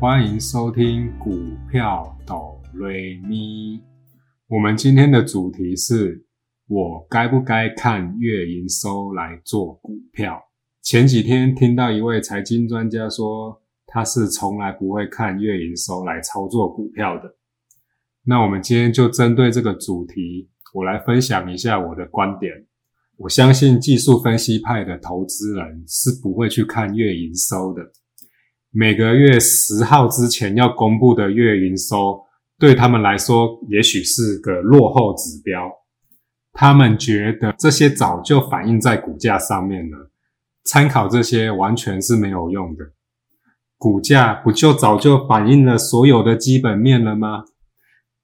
欢迎收听股票哆瑞咪。我们今天的主题是：我该不该看月营收来做股票？前几天听到一位财经专家说，他是从来不会看月营收来操作股票的。那我们今天就针对这个主题，我来分享一下我的观点。我相信技术分析派的投资人是不会去看月营收的。每个月十号之前要公布的月营收，对他们来说也许是个落后指标。他们觉得这些早就反映在股价上面了，参考这些完全是没有用的。股价不就早就反映了所有的基本面了吗？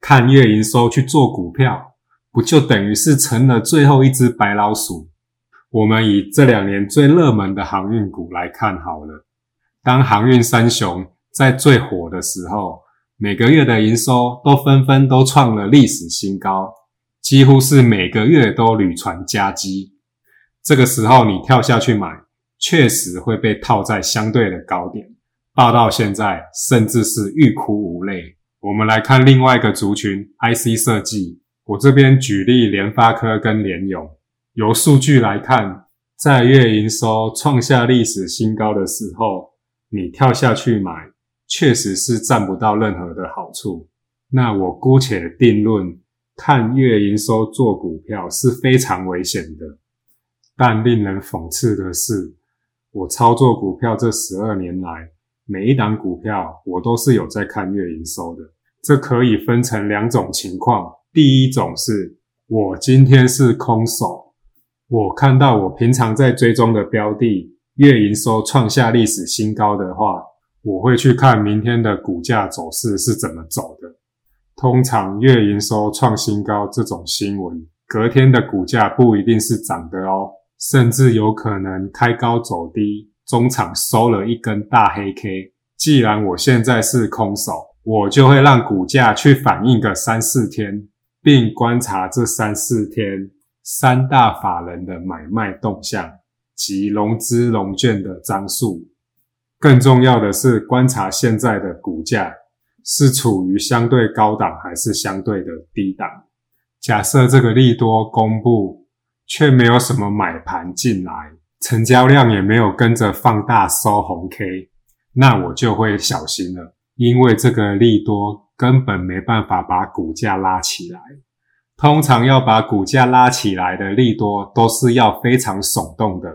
看月营收去做股票，不就等于是成了最后一只白老鼠？我们以这两年最热门的航运股来看好了。当航运三雄在最火的时候，每个月的营收都纷纷都创了历史新高，几乎是每个月都屡传佳绩。这个时候你跳下去买，确实会被套在相对的高点，爆到现在甚至是欲哭无泪。我们来看另外一个族群，IC 设计。我这边举例联发科跟联咏，由数据来看，在月营收创下历史新高的时候。你跳下去买，确实是占不到任何的好处。那我姑且定论，看月营收做股票是非常危险的。但令人讽刺的是，我操作股票这十二年来，每一档股票我都是有在看月营收的。这可以分成两种情况：第一种是我今天是空手，我看到我平常在追踪的标的。月营收创下历史新高的话，我会去看明天的股价走势是怎么走的。通常月营收创新高这种新闻，隔天的股价不一定是涨的哦，甚至有可能开高走低，中场收了一根大黑 K。既然我现在是空手，我就会让股价去反映个三四天，并观察这三四天三大法人的买卖动向。及融资融券的张数，更重要的是观察现在的股价是处于相对高档还是相对的低档。假设这个利多公布，却没有什么买盘进来，成交量也没有跟着放大收红 K，那我就会小心了，因为这个利多根本没办法把股价拉起来。通常要把股价拉起来的利多，都是要非常耸动的。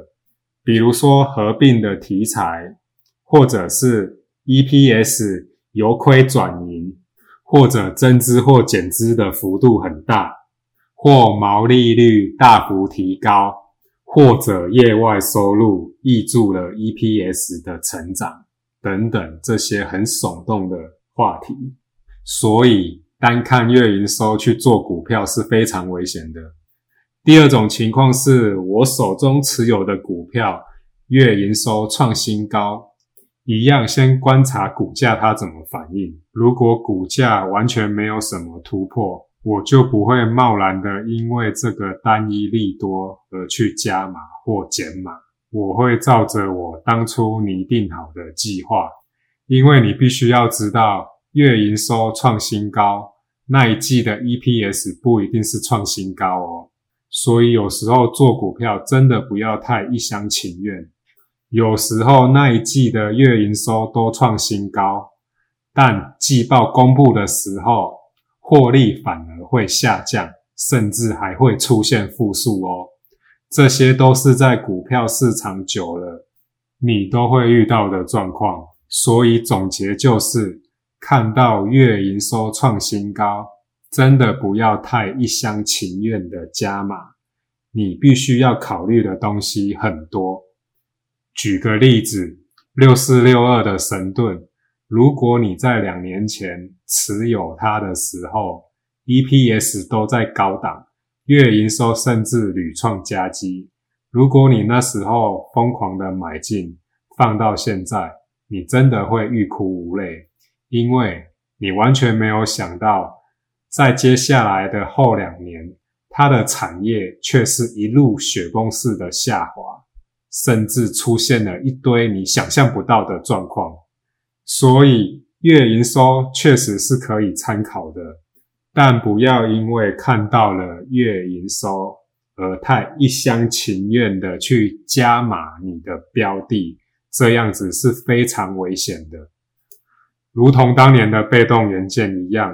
比如说合并的题材，或者是 EPS 由亏转盈，或者增资或减资的幅度很大，或毛利率大幅提高，或者业外收入挹注了 EPS 的成长等等这些很耸动的话题。所以单看月营收去做股票是非常危险的。第二种情况是我手中持有的股票月营收创新高，一样先观察股价它怎么反应。如果股价完全没有什么突破，我就不会贸然的因为这个单一利多而去加码或减码。我会照着我当初拟定好的计划，因为你必须要知道，月营收创新高那一季的 EPS 不一定是创新高哦。所以有时候做股票真的不要太一厢情愿。有时候那一季的月营收都创新高，但季报公布的时候，获利反而会下降，甚至还会出现负数哦。这些都是在股票市场久了，你都会遇到的状况。所以总结就是，看到月营收创新高。真的不要太一厢情愿的加码，你必须要考虑的东西很多。举个例子，六四六二的神盾，如果你在两年前持有它的时候，EPS 都在高档，月营收甚至屡创佳绩。如果你那时候疯狂的买进，放到现在，你真的会欲哭无泪，因为你完全没有想到。在接下来的后两年，它的产业却是一路雪崩式的下滑，甚至出现了一堆你想象不到的状况。所以，月营收确实是可以参考的，但不要因为看到了月营收而太一厢情愿的去加码你的标的，这样子是非常危险的。如同当年的被动元件一样，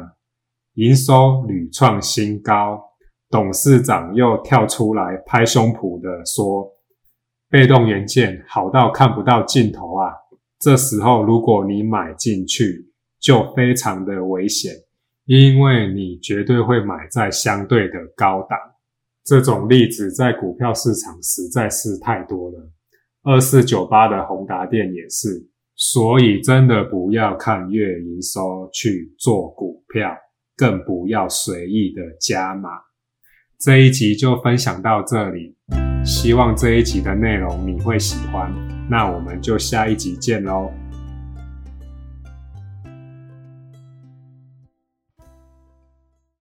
营收屡创新高，董事长又跳出来拍胸脯的说：“被动元件好到看不到尽头啊！”这时候如果你买进去，就非常的危险，因为你绝对会买在相对的高档。这种例子在股票市场实在是太多了。二四九八的宏达电也是。所以，真的不要看月营收去做股票，更不要随意的加码。这一集就分享到这里，希望这一集的内容你会喜欢。那我们就下一集见喽。